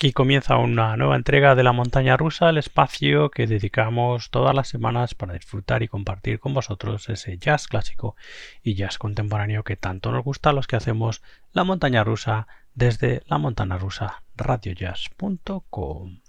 Aquí comienza una nueva entrega de la montaña rusa, el espacio que dedicamos todas las semanas para disfrutar y compartir con vosotros ese jazz clásico y jazz contemporáneo que tanto nos gusta a los que hacemos la montaña rusa desde la montaña rusa radiojazz.com.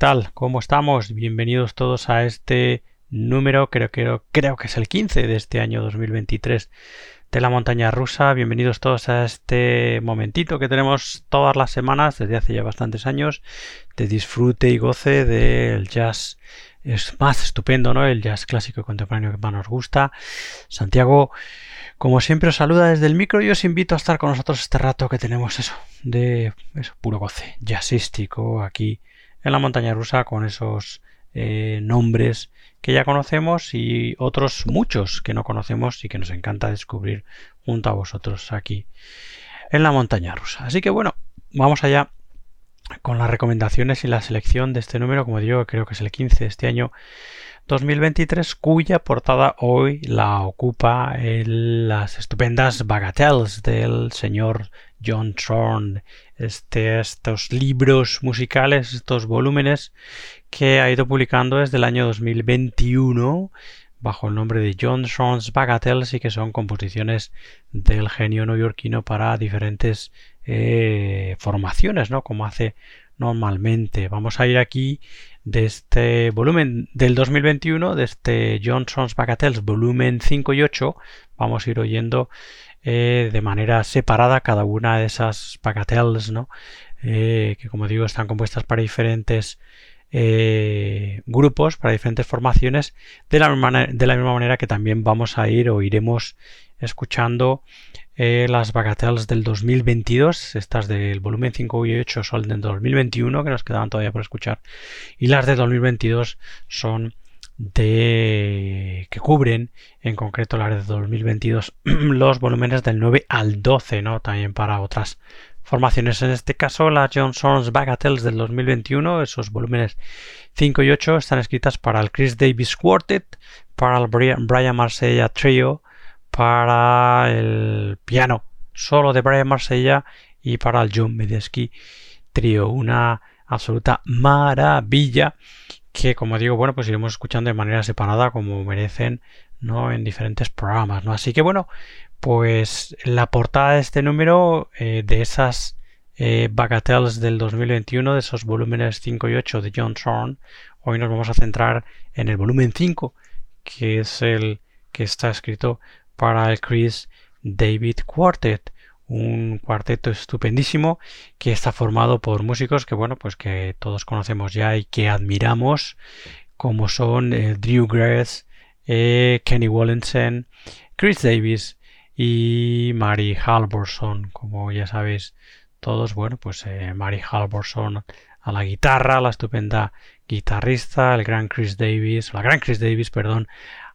tal? ¿Cómo estamos? Bienvenidos todos a este número, creo, creo, creo que es el 15 de este año 2023 de la montaña rusa. Bienvenidos todos a este momentito que tenemos todas las semanas desde hace ya bastantes años de disfrute y goce del jazz. Es más estupendo, ¿no? El jazz clásico y contemporáneo que más nos gusta. Santiago, como siempre, os saluda desde el micro y os invito a estar con nosotros este rato que tenemos eso, de puro goce jazzístico aquí en la montaña rusa con esos eh, nombres que ya conocemos y otros muchos que no conocemos y que nos encanta descubrir junto a vosotros aquí en la montaña rusa. Así que bueno, vamos allá con las recomendaciones y la selección de este número, como digo, creo que es el 15 de este año 2023, cuya portada hoy la ocupa las estupendas Bagatelles del señor John Thorne, este, estos libros musicales, estos volúmenes que ha ido publicando desde el año 2021 bajo el nombre de John Thorne's Bagatelles y que son composiciones del genio neoyorquino para diferentes eh, formaciones, ¿no? Como hace normalmente. Vamos a ir aquí de este volumen del 2021, de este Johnson's Bagatelles volumen 5 y 8, vamos a ir oyendo eh, de manera separada cada una de esas bagatelles, ¿no? Eh, que como digo están compuestas para diferentes eh, grupos, para diferentes formaciones, de la, de la misma manera que también vamos a ir o iremos escuchando eh, las Bagatelles del 2022, estas del volumen 5 y 8 son del 2021, que nos quedaban todavía por escuchar, y las de 2022 son de que cubren en concreto las de 2022 los volúmenes del 9 al 12, ¿no? También para otras formaciones. En este caso, las Johnson's Bagatelles del 2021, esos volúmenes 5 y 8 están escritas para el Chris Davis Quartet, para el Brian Marsella Trio, para el piano solo de Brian Marsella y para el John Medesky trío. Una absoluta maravilla que como digo, bueno, pues iremos escuchando de manera separada como merecen, ¿no? En diferentes programas, ¿no? Así que bueno, pues la portada de este número eh, de esas eh, Bagatelles del 2021, de esos volúmenes 5 y 8 de John Thorne, hoy nos vamos a centrar en el volumen 5, que es el que está escrito para el Chris David Quartet, un cuarteto estupendísimo que está formado por músicos que bueno pues que todos conocemos ya y que admiramos como son eh, Drew Grass, eh, Kenny Wallensen, Chris Davis y Mary Halvorson como ya sabéis todos bueno pues eh, Mary Halvorson a la guitarra la estupenda guitarrista el gran Chris Davis la gran Chris Davis perdón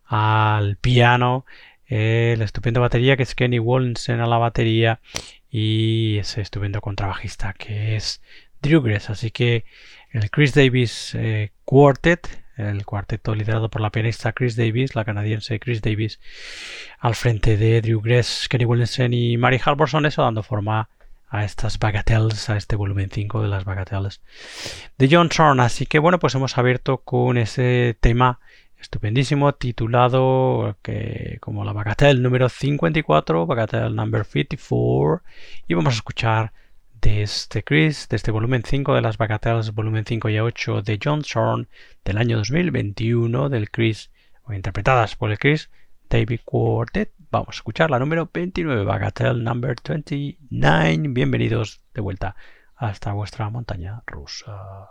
al piano la estupenda batería que es Kenny Wallensen a la batería y ese estupendo contrabajista que es Drew Gress. Así que el Chris Davis eh, Quartet, el cuarteto liderado por la pianista Chris Davis, la canadiense Chris Davis, al frente de Drew Gress, Kenny Wallensen y Mary Halvorson, eso dando forma a estas bagatelles, a este volumen 5 de las bagatelles de John Thorne. Así que bueno, pues hemos abierto con ese tema estupendísimo titulado que como la Bagatelle número 54, Bagatelle number 54 y vamos a escuchar de este Chris, de este volumen 5 de las Bagatelles, volumen 5 y 8 de John Thorne del año 2021 del Chris, o interpretadas por el Chris David Quartet. Vamos a escuchar la número 29, Bagatelle number 29. Bienvenidos de vuelta hasta vuestra montaña rusa.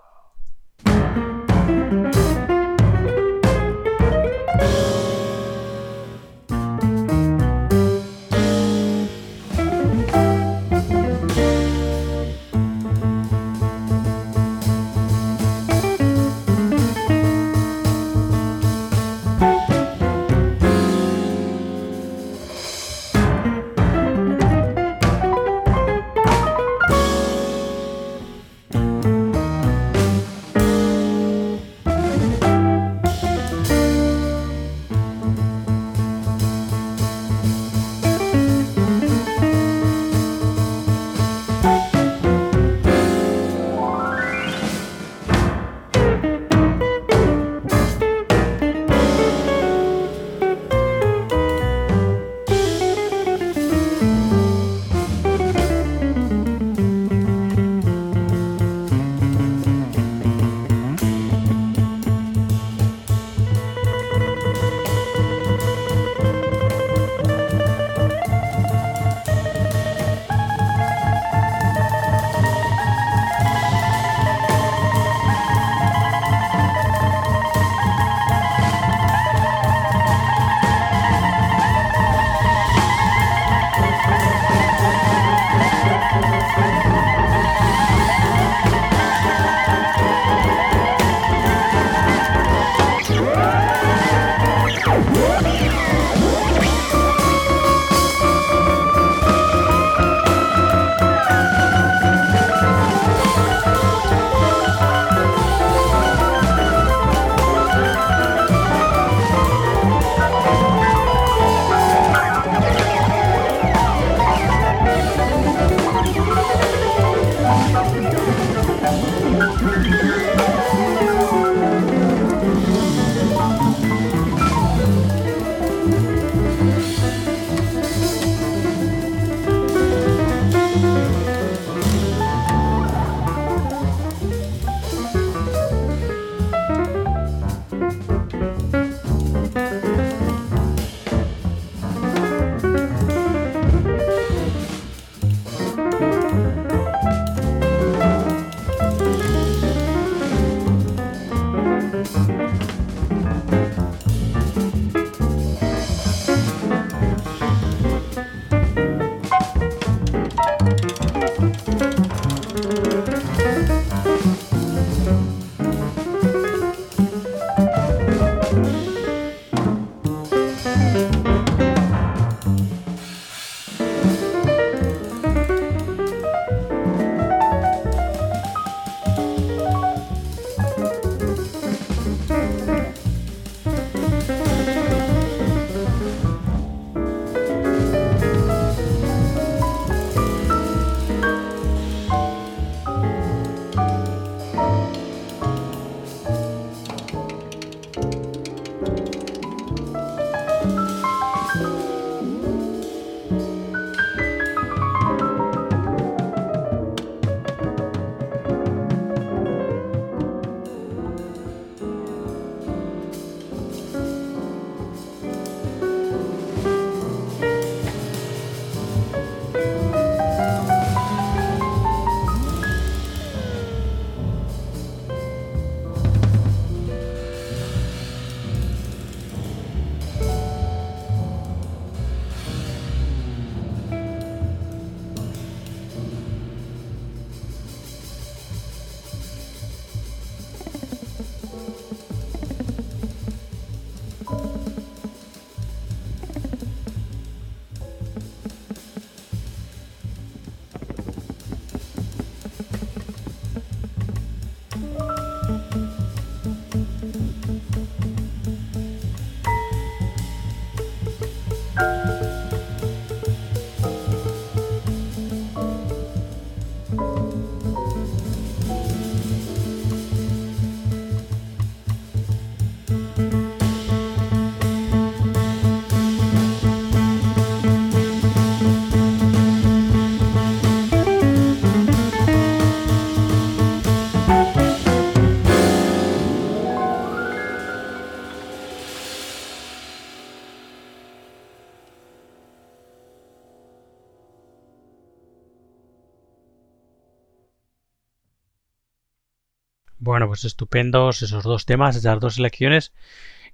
Pues estupendos esos dos temas, esas dos selecciones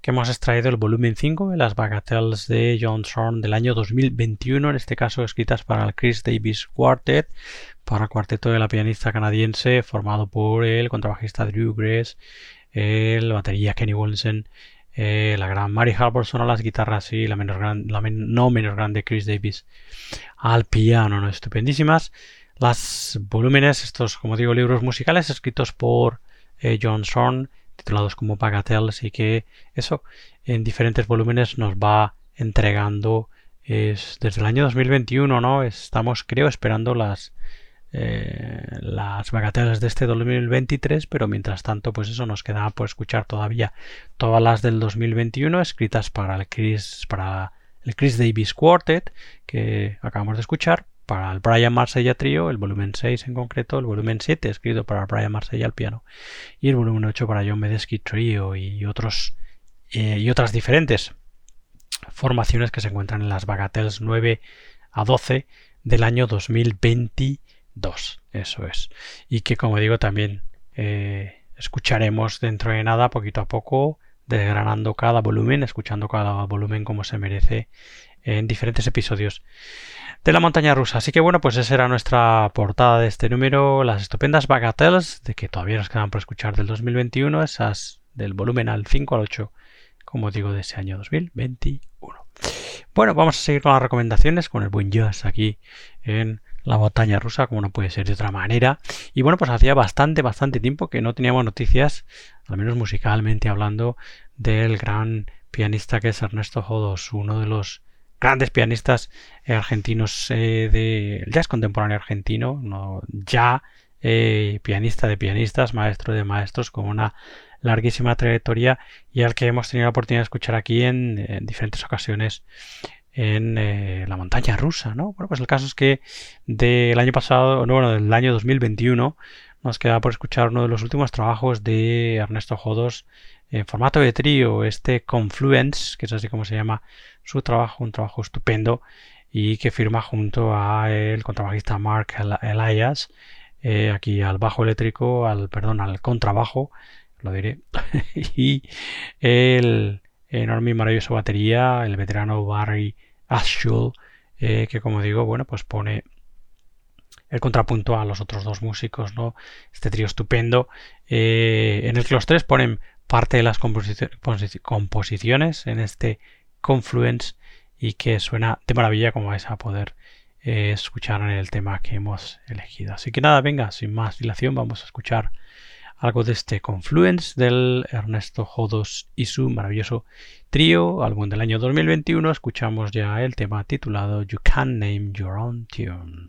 que hemos extraído el volumen 5 de las Bagatelles de John Thorne del año 2021, en este caso escritas para el Chris Davis Quartet, para el cuarteto de la pianista canadiense formado por el contrabajista Drew Grace, el batería Kenny Wilson, eh, la gran Mary Halvorson a las guitarras y la, menos la no menos grande Chris Davis al piano, ¿no? estupendísimas. Las volúmenes, estos como digo libros musicales escritos por eh, John Zorn, titulados como Bagatelles, y que eso en diferentes volúmenes nos va entregando es desde el año 2021, ¿no? Estamos, creo, esperando las eh, las bagatelas de este 2023, pero mientras tanto, pues eso nos queda por escuchar todavía todas las del 2021 escritas para el Chris, para el Chris Davis Quartet que acabamos de escuchar, para el Brian Marsella Trio, el volumen 6 en concreto, el volumen 7 escrito para Brian Marsella al piano y el volumen 8 para John Medesky Trio y otros eh, y otras diferentes formaciones que se encuentran en las Bagatelles 9 a 12 del año 2022. Eso es. Y que como digo también eh, escucharemos dentro de nada, poquito a poco, desgranando cada volumen, escuchando cada volumen como se merece en diferentes episodios de la montaña rusa. Así que bueno, pues esa era nuestra portada de este número, las estupendas Bagatelles, de que todavía nos quedan por escuchar del 2021, esas del volumen al 5 al 8, como digo, de ese año 2021. Bueno, vamos a seguir con las recomendaciones, con el buen jazz aquí en la montaña rusa, como no puede ser de otra manera. Y bueno, pues hacía bastante, bastante tiempo que no teníamos noticias, al menos musicalmente hablando, del gran pianista que es Ernesto Jodos, uno de los grandes pianistas argentinos eh, del jazz contemporáneo argentino, no, ya eh, pianista de pianistas, maestro de maestros, con una larguísima trayectoria y al que hemos tenido la oportunidad de escuchar aquí en, diferentes ocasiones en eh, la montaña rusa, ¿no? Bueno, pues el caso es que del año pasado, no, bueno, del año 2021, nos queda por escuchar uno de los últimos trabajos de Ernesto Jodos en formato de trío, este Confluence, que es así como se llama su trabajo, un trabajo estupendo y que firma junto a el contrabajista Mark Elias, eh, aquí al bajo eléctrico, al perdón, al contrabajo, lo diré, y el enorme y maravilloso batería, el veterano Barry Ashul, eh, que como digo, bueno, pues pone el contrapunto a los otros dos músicos, ¿no? Este trío estupendo, eh, en el que los tres ponen parte de las composiciones en este Confluence y que suena de maravilla como vais a poder eh, escuchar en el tema que hemos elegido. Así que nada, venga, sin más dilación vamos a escuchar algo de este Confluence del Ernesto Jodos y su maravilloso trío, álbum del año 2021. Escuchamos ya el tema titulado You Can Name Your Own Tune.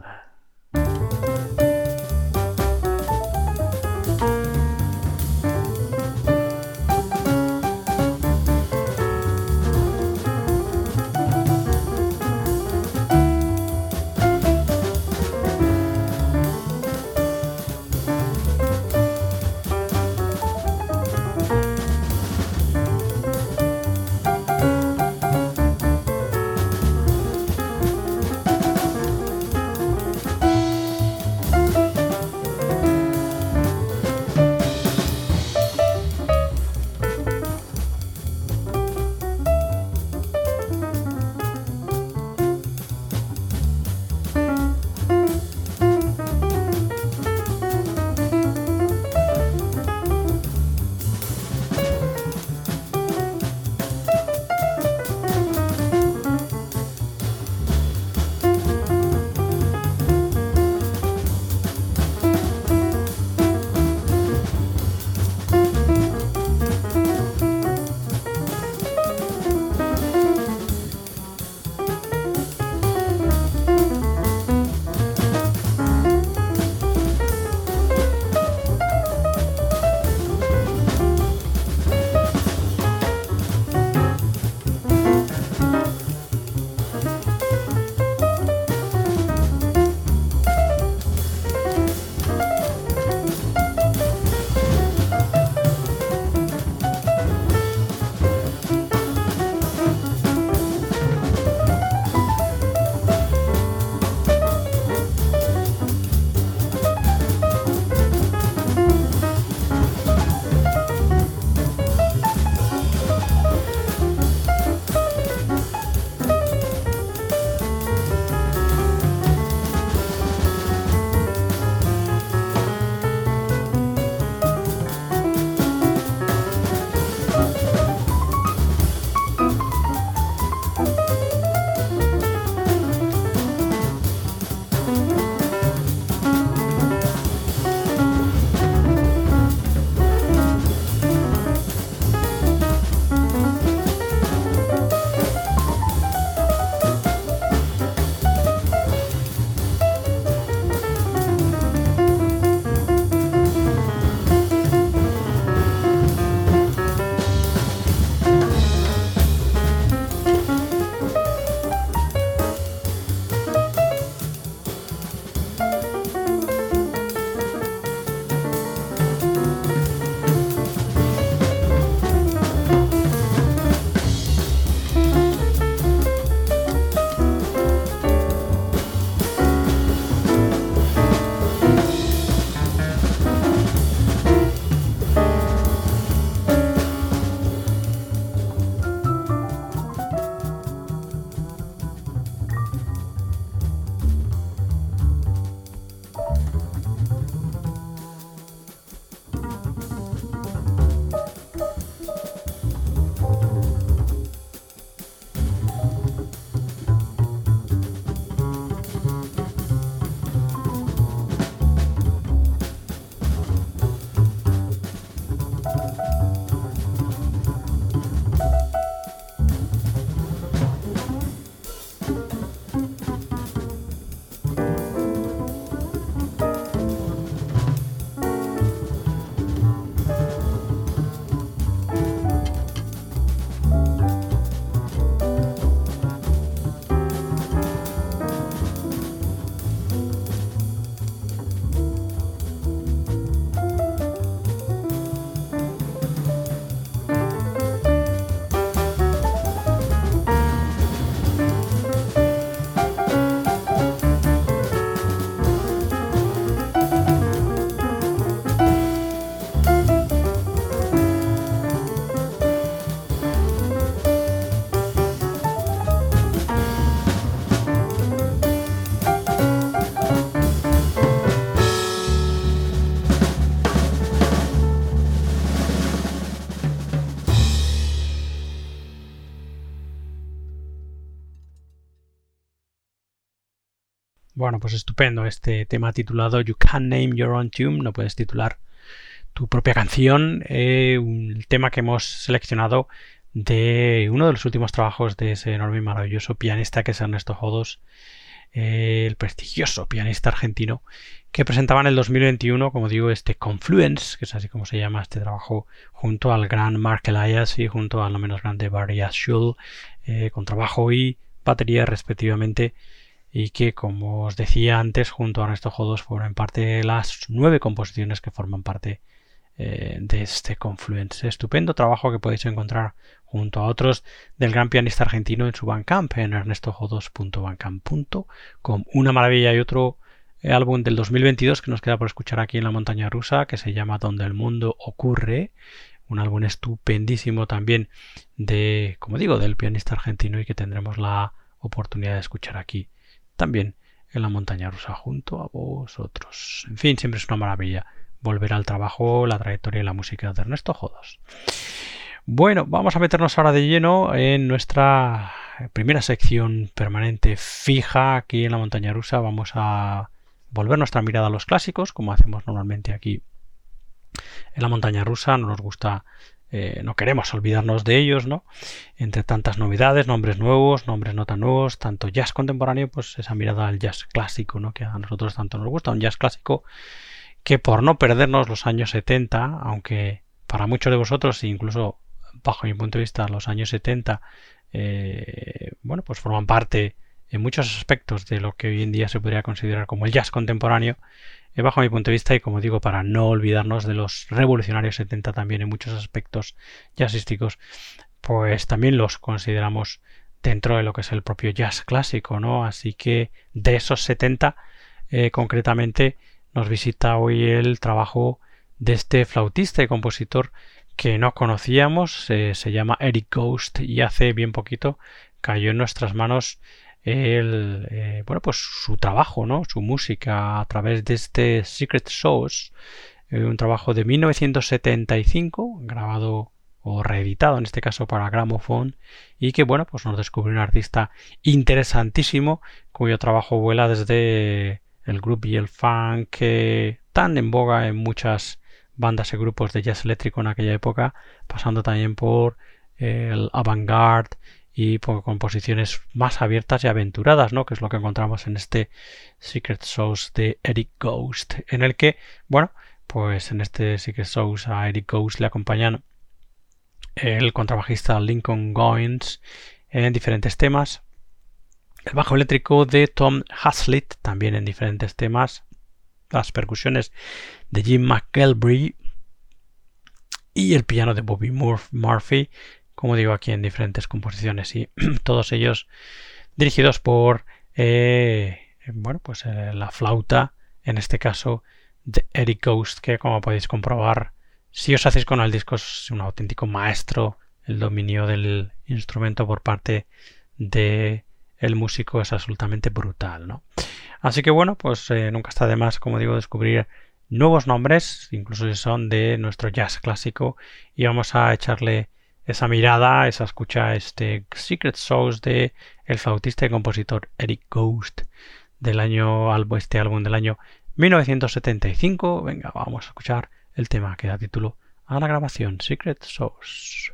Estupendo este tema titulado You Can't Name Your Own Tune, no puedes titular tu propia canción, eh, un tema que hemos seleccionado de uno de los últimos trabajos de ese enorme y maravilloso pianista que es Ernesto Jodos, eh, el prestigioso pianista argentino que presentaba en el 2021, como digo, este Confluence, que es así como se llama este trabajo, junto al gran Mark Elias y junto al no menos grande Barry Ashul, eh, con trabajo y batería respectivamente, y que, como os decía antes, junto a Ernesto Jodos fueron parte de las nueve composiciones que forman parte eh, de este Confluence. Estupendo trabajo que podéis encontrar junto a otros del gran pianista argentino en su Bandcamp, en ernestojodos.bandcamp.com. Una maravilla y otro eh, álbum del 2022 que nos queda por escuchar aquí en la montaña rusa, que se llama Donde el mundo ocurre. Un álbum estupendísimo también de, como digo, del pianista argentino y que tendremos la oportunidad de escuchar aquí también en la montaña rusa junto a vosotros. En fin, siempre es una maravilla volver al trabajo, la trayectoria y la música de Ernesto Jodos. Bueno, vamos a meternos ahora de lleno en nuestra primera sección permanente fija aquí en la montaña rusa. Vamos a volver nuestra mirada a los clásicos, como hacemos normalmente aquí en la montaña rusa. No nos gusta, eh, no queremos olvidarnos de ellos, ¿no? Entre tantas novedades, nombres nuevos, nombres no tan nuevos, tanto jazz contemporáneo, pues esa mirada al jazz clásico, ¿no? Que a nosotros tanto nos gusta, un jazz clásico que por no perdernos los años 70, aunque para muchos de vosotros, incluso bajo mi punto de vista, los años 70, eh, bueno, pues forman parte en muchos aspectos de lo que hoy en día se podría considerar como el jazz contemporáneo, bajo mi punto de vista, y como digo, para no olvidarnos de los revolucionarios 70 también en muchos aspectos jazzísticos, pues también los consideramos dentro de lo que es el propio jazz clásico, ¿no? Así que de esos 70, eh, concretamente, nos visita hoy el trabajo de este flautista y compositor que no conocíamos, se llama Eric Ghost y hace bien poquito cayó en nuestras manos el, eh, bueno, pues su trabajo, ¿no? Su música a través de este Secret Sauce, eh, un trabajo de 1975, grabado o reeditado en este caso para Gramophone y que bueno pues nos descubrió un artista interesantísimo cuyo trabajo vuela desde el groove y el funk tan en boga en muchas bandas y grupos de jazz eléctrico en aquella época, pasando también por el avant-garde y por composiciones más abiertas y aventuradas, ¿no? que es lo que encontramos en este Secret Sauce de Eric Ghost, en el que, bueno, pues en este Secret Sauce a Eric Ghost le acompañan el contrabajista Lincoln Goins en diferentes temas, el bajo eléctrico de Tom Haslett, también en diferentes temas. Las percusiones de Jim McElbry y el piano de Bobby Murphy, como digo aquí en diferentes composiciones y todos ellos dirigidos por eh, bueno pues eh, la flauta en este caso de Eric Ghost que como podéis comprobar si os hacéis con el disco es un auténtico maestro el dominio del instrumento por parte de el músico es absolutamente brutal, ¿no? Así que bueno, pues eh, nunca está de más, como digo, descubrir nuevos nombres, incluso si son de nuestro jazz clásico, y vamos a echarle esa mirada, esa escucha este Secret Souls de el flautista y compositor Eric Ghost del año este álbum del año 1975. Venga, vamos a escuchar el tema que da título a la grabación Secret Souls.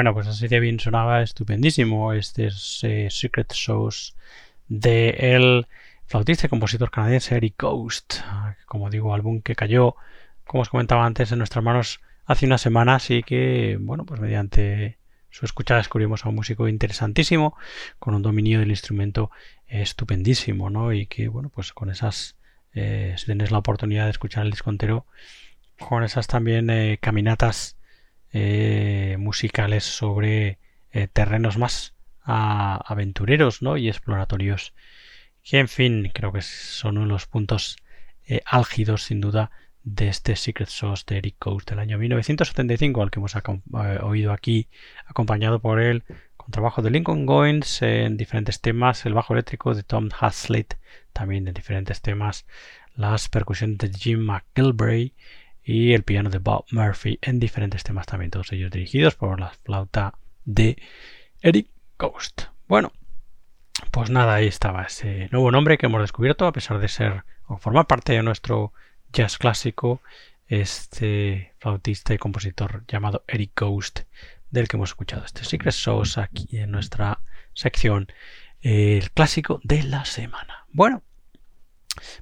Bueno, pues así de bien sonaba estupendísimo este eh, Secret Shows de el flautista y compositor canadiense Eric Ghost, como digo, álbum que cayó, como os comentaba antes, en nuestras manos hace unas semanas y que, bueno, pues mediante su escucha descubrimos a un músico interesantísimo, con un dominio del instrumento estupendísimo, ¿no? Y que, bueno, pues con esas, eh, si tenéis la oportunidad de escuchar el disco entero, con esas también eh, caminatas eh, musicales sobre eh, terrenos más aventureros ¿no? y exploratorios que en fin creo que son uno de los puntos eh, álgidos sin duda de este Secret Sauce de Eric Coast del año 1975 al que hemos oído aquí acompañado por él con trabajo de Lincoln Goins en diferentes temas el bajo eléctrico de Tom Haslett también en diferentes temas las percusiones de Jim McGilbray y el piano de Bob Murphy en diferentes temas también, todos ellos dirigidos por la flauta de Eric Ghost. Bueno, pues nada, ahí estaba ese nuevo nombre que hemos descubierto, a pesar de ser o formar parte de nuestro jazz clásico, este flautista y compositor llamado Eric Ghost, del que hemos escuchado este Secret Sauce aquí en nuestra sección, el clásico de la semana. Bueno,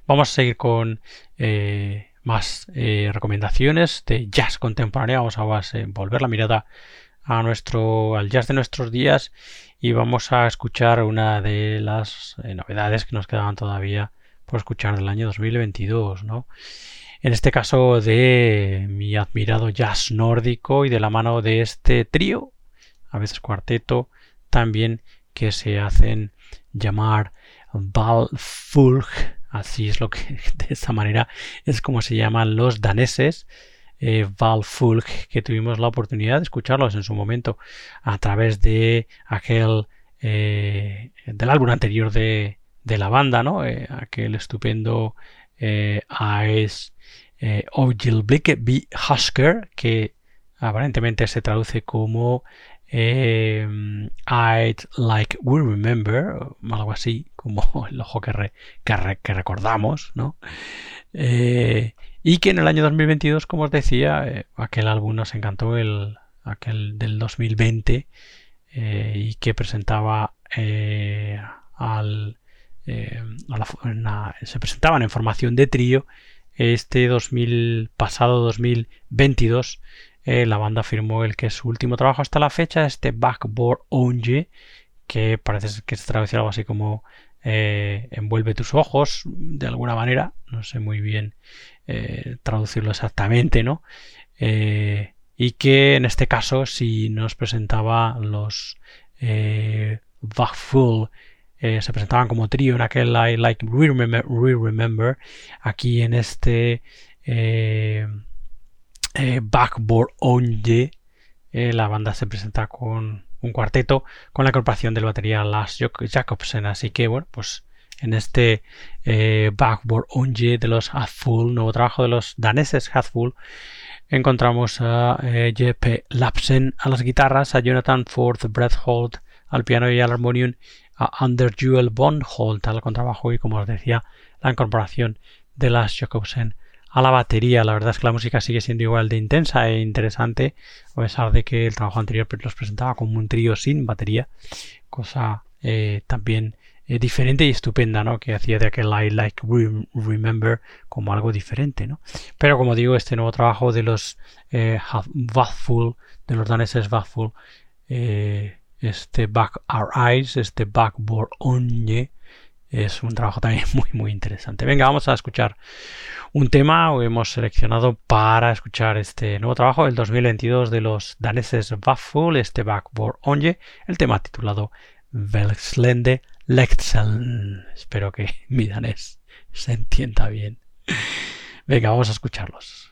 vamos a seguir con eh, más eh, recomendaciones de jazz contemporáneo. Vamos a volver la mirada a nuestro, al jazz de nuestros días y vamos a escuchar una de las eh, novedades que nos quedaban todavía por escuchar del año 2022, ¿no? En este caso de mi admirado jazz nórdico y de la mano de este trío, a veces cuarteto, también que se hacen llamar Valfulg Así es lo que, de esta manera, es como se llaman los daneses. Eh, Valfulg, que tuvimos la oportunidad de escucharlos en su momento a través de aquel eh, del álbum anterior de, de la banda, ¿no? Eh, aquel estupendo eh, Eyes eh, Ogilblicke B. Husker, que aparentemente se traduce como eh, I'd Like We Remember, algo así, como el ojo que, que, recordamos, ¿no? Eh, y que en el año 2022, como os decía, eh, aquel álbum nos encantó, el, aquel del 2020, eh, y que presentaba al... se presentaban en formación de trío este 2000 pasado 2022 eh, la banda firmó el que es su último trabajo hasta la fecha, este Backboard Onge, que parece que se traduce algo así como eh, envuelve tus ojos, de alguna manera, no sé muy bien eh, traducirlo exactamente, ¿no? y que en este caso, si nos presentaba los eh, se presentaban como trío en aquel I Like We Remember, aquí en este eh, Backboard Onye. Eh, la banda se presenta con un cuarteto con la incorporación del batería Lars Jacobsen. Así que, bueno, pues en este eh, Backboard Onye de los Hathful, nuevo trabajo de los daneses Hathful, encontramos a eh, Lapsen a las guitarras, a Jonathan Ford Holt al piano y al armonium, a Under Jewel Bondholt al contrabajo y, como os decía, la incorporación de Lars Jacobsen a la batería. La verdad es que la música sigue siendo igual de intensa e interesante, a pesar de que el trabajo anterior los presentaba como un trío sin batería, cosa eh, también eh, diferente y estupenda, ¿no? Que hacía de aquel I Like Remember como algo diferente, ¿no? Pero como digo, este nuevo trabajo de los eh, de los daneses Vathful, eh, este Back Our Eyes, este Backboard Onye, es un trabajo también muy muy interesante. Venga, vamos a escuchar un tema que hemos seleccionado para escuchar este nuevo trabajo del 2022 de los daneses Waffle, este Backboard Onje, el tema titulado Velslende Lexel. Espero que mi danés se entienda bien. Venga, vamos a escucharlos.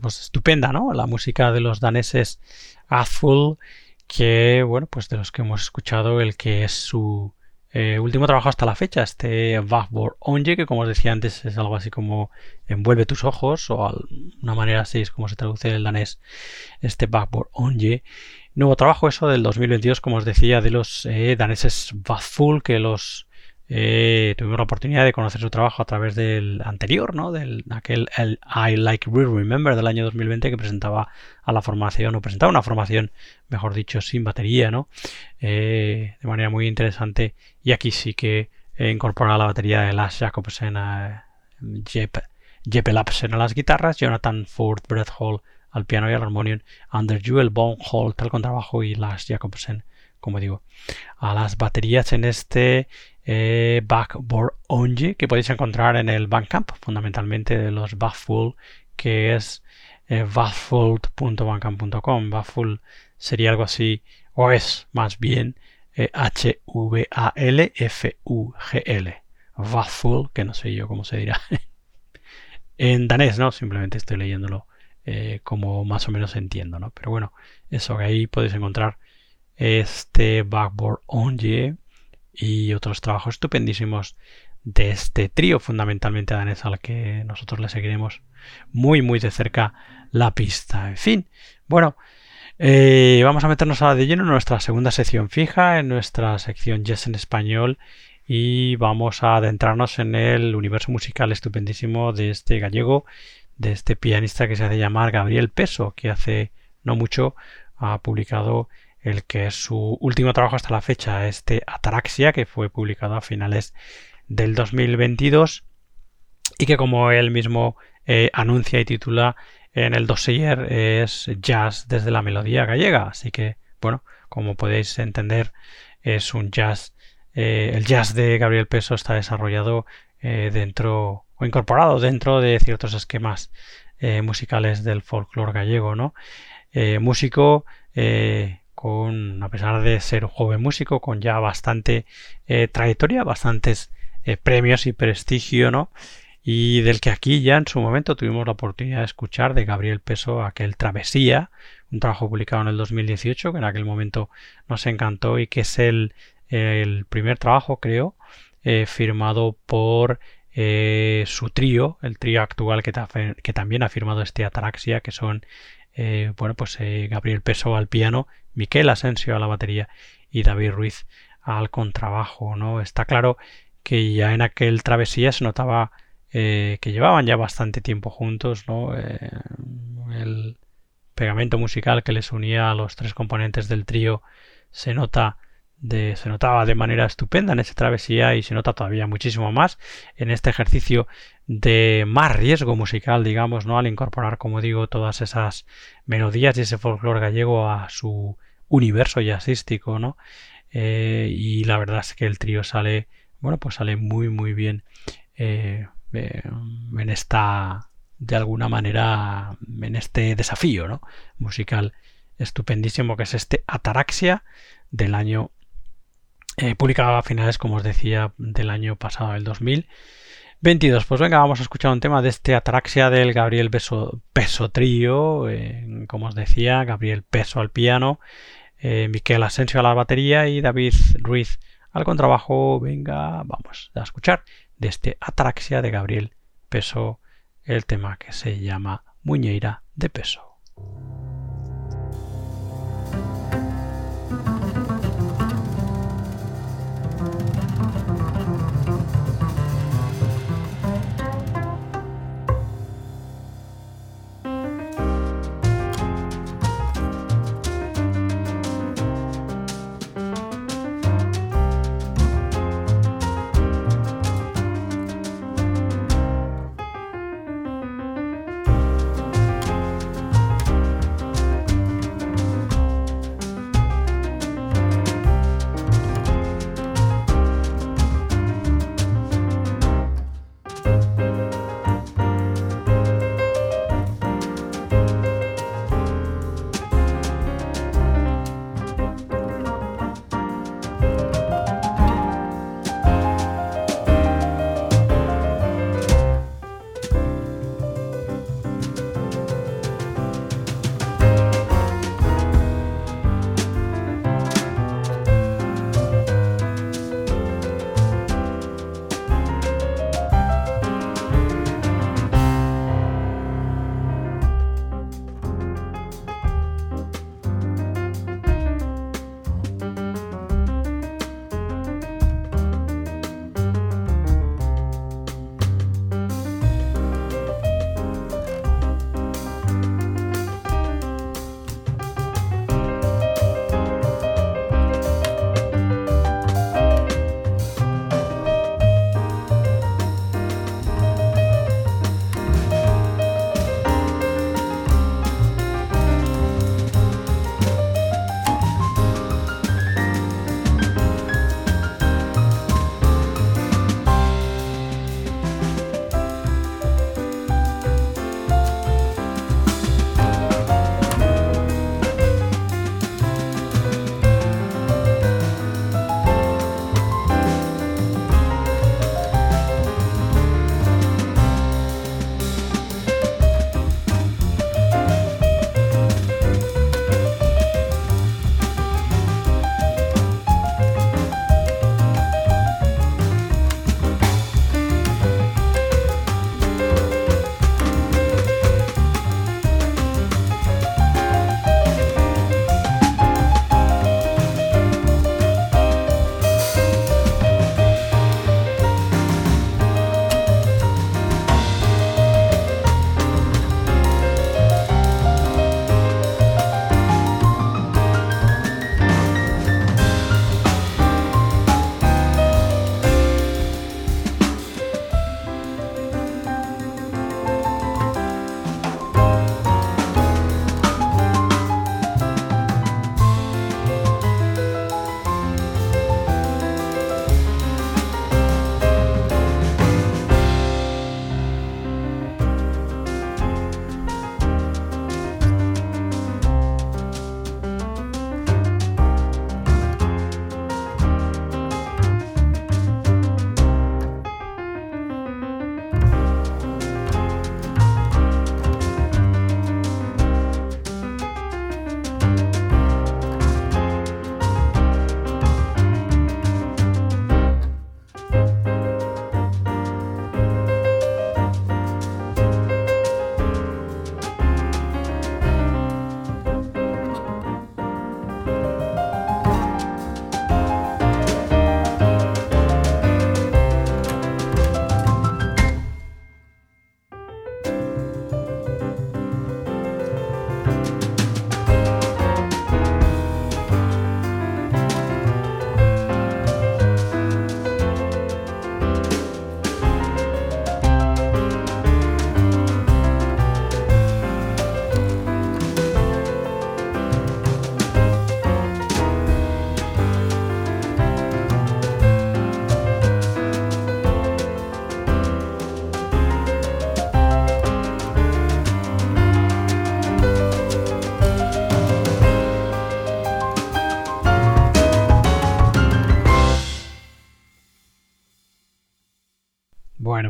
Pues estupenda, ¿no? La música de los daneses Azul, que, bueno, pues de los que hemos escuchado el que es su eh, último trabajo hasta la fecha, este Vagboard Onje, que como os decía antes es algo así como envuelve tus ojos, o una manera así es como se traduce el danés, este Vagboard Onje. Nuevo trabajo eso del 2022, como os decía, de los eh, daneses Vazful, que los eh, tuvimos la oportunidad de conocer su trabajo a través del anterior, ¿no? Del aquel el I Like Real Remember del año 2020 que presentaba a la formación, o presentaba una formación, mejor dicho, sin batería, ¿no? Eh, de manera muy interesante. Y aquí sí que incorpora la batería de Lars Jacobsen, a Jeppe, Jeppe Lapsen a las guitarras, Jonathan Ford, Brett Hall al piano y al armonium, Under Jewel Bone Hall al contrabajo y Lars Jacobsen, como digo, a las baterías en este eh, Backboard Onge que podéis encontrar en el Bandcamp, fundamentalmente de los Baffle, que es eh, baffled.bandcamp.com. Baffle sería algo así, o es más bien H-V-A-L-F-U-G-L. Eh, Baffle, que no sé yo cómo se dirá. en danés, ¿no? Simplemente estoy leyéndolo eh, como más o menos entiendo, ¿no? Pero bueno, eso que ahí podéis encontrar este Backboard Onge y otros trabajos estupendísimos de este trío fundamentalmente danés al que nosotros le seguiremos muy muy de cerca la pista. En fin, bueno, eh, vamos a meternos ahora de lleno en nuestra segunda sección fija, en nuestra sección Jazz en español y vamos a adentrarnos en el universo musical estupendísimo de este gallego, de este pianista que se hace llamar Gabriel Peso, que hace no mucho ha publicado el que es su último trabajo hasta la fecha, este Ataraxia, que fue publicado a finales del 2022 y que como él mismo eh, anuncia y titula en el dossier es jazz desde la melodía gallega. Así que, bueno, como podéis entender, es un jazz. Eh, el jazz de Gabriel Peso está desarrollado eh, dentro o incorporado dentro de ciertos esquemas musicales del folclore gallego, ¿no? músico con, a pesar de ser un joven músico, con ya bastante eh, trayectoria, bastantes eh, premios y prestigio, ¿no? Y del que aquí ya en su momento tuvimos la oportunidad de escuchar de Gabriel Peso aquel Travesía, un trabajo publicado en el 2018 que en aquel momento nos encantó y que es el, el primer trabajo, creo, eh, firmado por su trío, el trío actual que, también ha firmado este Ataraxia, que son bueno, pues Gabriel Peso al piano Miquel Asensio a la batería y David Ruiz al contrabajo, ¿no? Está claro que ya en aquel travesía se notaba eh, que llevaban ya bastante tiempo juntos, ¿no? Eh, el pegamento musical que les unía a los tres componentes del trío se nota de, se notaba de manera estupenda en esa travesía y se nota todavía muchísimo más en este ejercicio de más riesgo musical, digamos, ¿no? Al incorporar, como digo, todas esas melodías y ese folclore gallego a su universo jazzístico, ¿no? Eh, y la verdad es que el trío sale, bueno, pues sale muy, muy bien eh, eh, en esta, de alguna manera, en este desafío, ¿no? Musical estupendísimo que es este Ataraxia del año publicado a finales, como os decía, del año pasado, el 2022. Pues venga, vamos a escuchar un tema de este Ataraxia del Gabriel Peso, Peso Trío, como os decía, Gabriel Peso al piano, eh, Miquel Asensio a la batería y David Ruiz al contrabajo. Venga, vamos a escuchar de este Ataraxia de Gabriel Peso el tema que se llama Muñeira de Peso.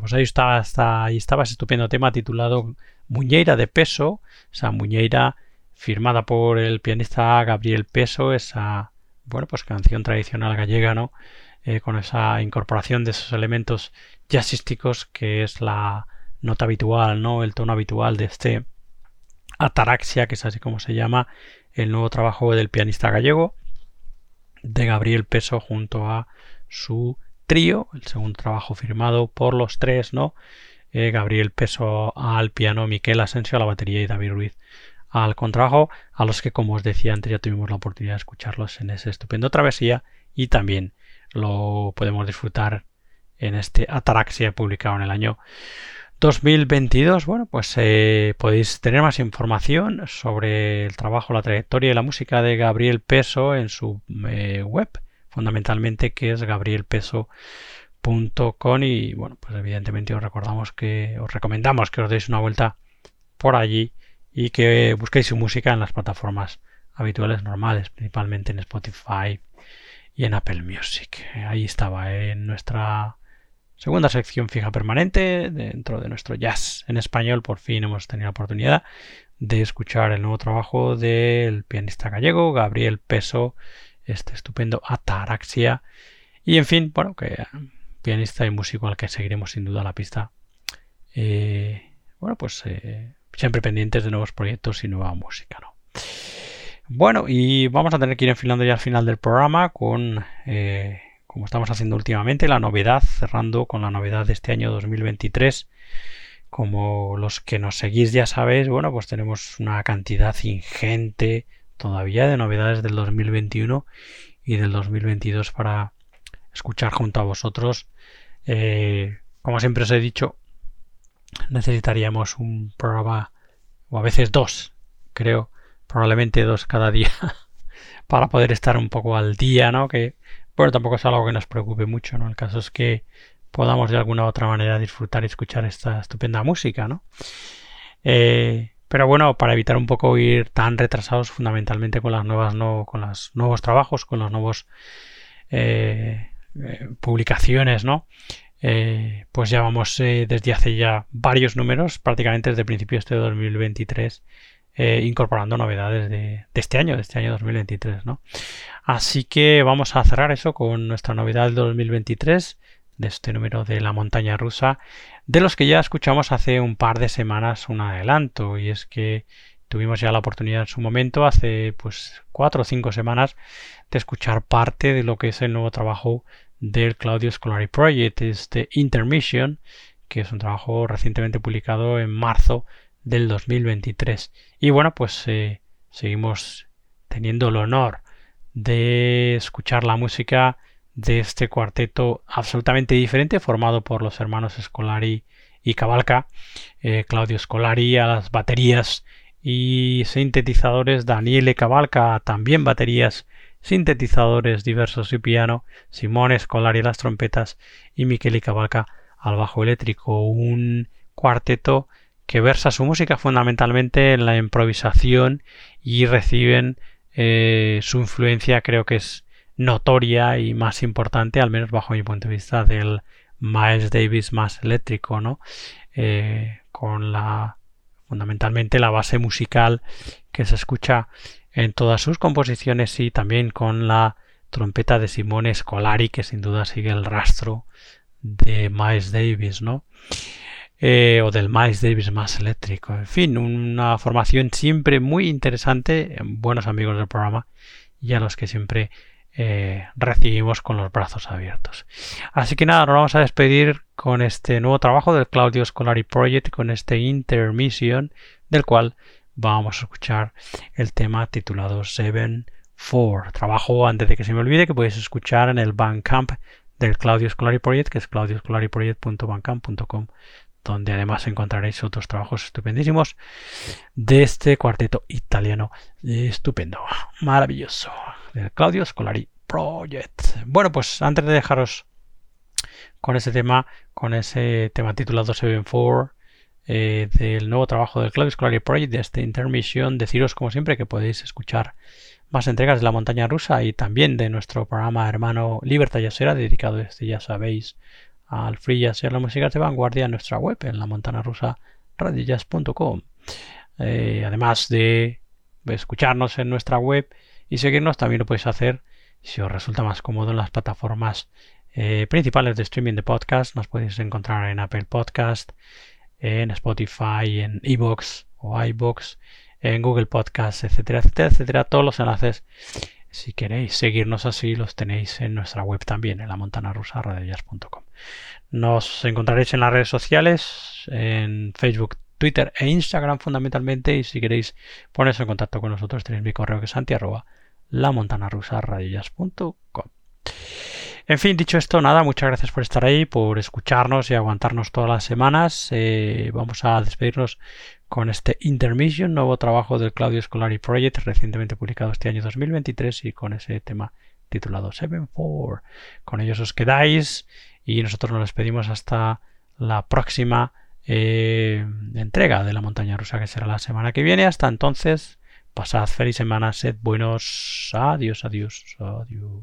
Pues ahí estaba, ese estupendo tema titulado Muñeira de Peso, esa Muñeira firmada por el pianista Gabriel Peso, esa bueno, pues canción tradicional gallega, ¿no? Eh, con esa incorporación de esos elementos jazzísticos que es la nota habitual, ¿no? El tono habitual de este Ataraxia, que es así como se llama el nuevo trabajo del pianista gallego, de Gabriel Peso junto a su trío, el segundo trabajo firmado por los tres, ¿no? Eh, Gabriel Peso al piano, Miquel Asensio a la batería y David Ruiz al contrabajo, a los que como os decía antes ya tuvimos la oportunidad de escucharlos en ese estupendo travesía y también lo podemos disfrutar en este Ataraxia publicado en el año 2022. Bueno, pues eh, podéis tener más información sobre el trabajo, la trayectoria y la música de Gabriel Peso en su eh, web, fundamentalmente que es gabrielpeso.com y bueno, pues evidentemente os recordamos que os recomendamos que os deis una vuelta por allí y que busquéis su música en las plataformas habituales normales, principalmente en Spotify y en Apple Music. Ahí estaba en nuestra segunda sección fija permanente dentro de nuestro jazz en español. Por fin hemos tenido la oportunidad de escuchar el nuevo trabajo del pianista gallego Gabriel Peso, este estupendo Ataraxia. Y en fin, bueno, que pianista y músico al que seguiremos sin duda la pista. Eh, bueno, pues eh, siempre pendientes de nuevos proyectos y nueva música, ¿no? Bueno, y vamos a tener que ir enfilando ya al final del programa con, eh, como estamos haciendo últimamente, la novedad, cerrando con la novedad de este año 2023. Como los que nos seguís ya sabéis, bueno, pues tenemos una cantidad ingente todavía de novedades del 2021 y del 2022 para escuchar junto a vosotros. Eh, como siempre os he dicho, necesitaríamos un programa, o a veces dos, creo, probablemente dos cada día, para poder estar un poco al día, ¿no? Que, bueno, tampoco es algo que nos preocupe mucho, ¿no? El caso es que podamos de alguna u otra manera disfrutar y escuchar esta estupenda música, ¿no? Eh, pero bueno, para evitar un poco ir tan retrasados fundamentalmente con las nuevas, no, con los nuevos trabajos, con los nuevos eh, eh, publicaciones, ¿no? Eh, pues ya vamos eh, desde hace ya varios números, prácticamente desde principios de 2023, eh, incorporando novedades de, este año, de este año 2023, ¿no? Así que vamos a cerrar eso con nuestra novedad del 2023, de este número de la montaña rusa, de los que ya escuchamos hace un par de semanas un adelanto, y es que tuvimos ya la oportunidad en su momento, hace pues cuatro o cinco semanas, de escuchar parte de lo que es el nuevo trabajo del Claudio Scolari Project, este Intermission, que es un trabajo recientemente publicado en marzo del 2023. Y bueno, pues eh, seguimos teniendo el honor de escuchar la música de este cuarteto absolutamente diferente formado por los hermanos Scolari y Cavalca, eh, Claudio Scolari a las baterías y sintetizadores, Daniele Cavalca también baterías sintetizadores diversos y piano, Simón Escolari a las trompetas y Michele Cavalca al bajo eléctrico. Un cuarteto que versa su música fundamentalmente en la improvisación y reciben eh, su influencia creo que es notoria y más importante, al menos bajo mi punto de vista, del Miles Davis más eléctrico, ¿no? Eh, con la fundamentalmente la base musical que se escucha en todas sus composiciones y también con la trompeta de Simone Scolari, que sin duda sigue el rastro de Miles Davis, ¿no? Eh, o del Miles Davis más eléctrico. En fin, una formación siempre muy interesante, buenos amigos del programa y a los que siempre eh, recibimos con los brazos abiertos. Así que nada, nos vamos a despedir con este nuevo trabajo del Claudio Scolari Project, con este Intermission, del cual vamos a escuchar el tema titulado 7-4. Trabajo antes de que se me olvide que podéis escuchar en el Bandcamp del Claudio Scolari Project, que es claudioscolariproject.bandcamp.com, donde además encontraréis otros trabajos estupendísimos de este cuarteto italiano estupendo, maravilloso, del Claudio Scolari Project. Bueno, pues antes de dejaros con ese tema, con ese tema titulado 7-4, eh, del nuevo trabajo del Claudio Scolari Project, de esta intermisión. Deciros, como siempre, que podéis escuchar más entregas de la montaña rusa y también de nuestro programa hermano Libertad Yasera, dedicado, este, ya sabéis, al free y a la música de vanguardia en nuestra web, en la montana rusa eh, además de escucharnos en nuestra web y seguirnos, también lo podéis hacer si os resulta más cómodo en las plataformas eh, principales de streaming de podcast. Nos podéis encontrar en Apple Podcast, en Spotify, en Evox o iBox, en Google Podcast, etcétera, etcétera, etcétera. Todos los enlaces, si queréis seguirnos así, los tenéis en nuestra web también, en la montana rusa Nos encontraréis en las redes sociales, en Facebook, Twitter e Instagram fundamentalmente. Y si queréis poneros en contacto con nosotros, tenéis mi correo que es santi rusa en fin, dicho esto, nada, muchas gracias por estar ahí, por escucharnos y aguantarnos todas las semanas. Eh, vamos a despedirnos con este Intermission, nuevo trabajo del Claudio Scolari Project, recientemente publicado este año 2023 y con ese tema titulado 7-4. Con ellos os quedáis y nosotros nos despedimos hasta la próxima eh, entrega de la montaña rusa que será la semana que viene. Hasta entonces, pasad feliz semana, sed buenos. Adiós, adiós, adiós.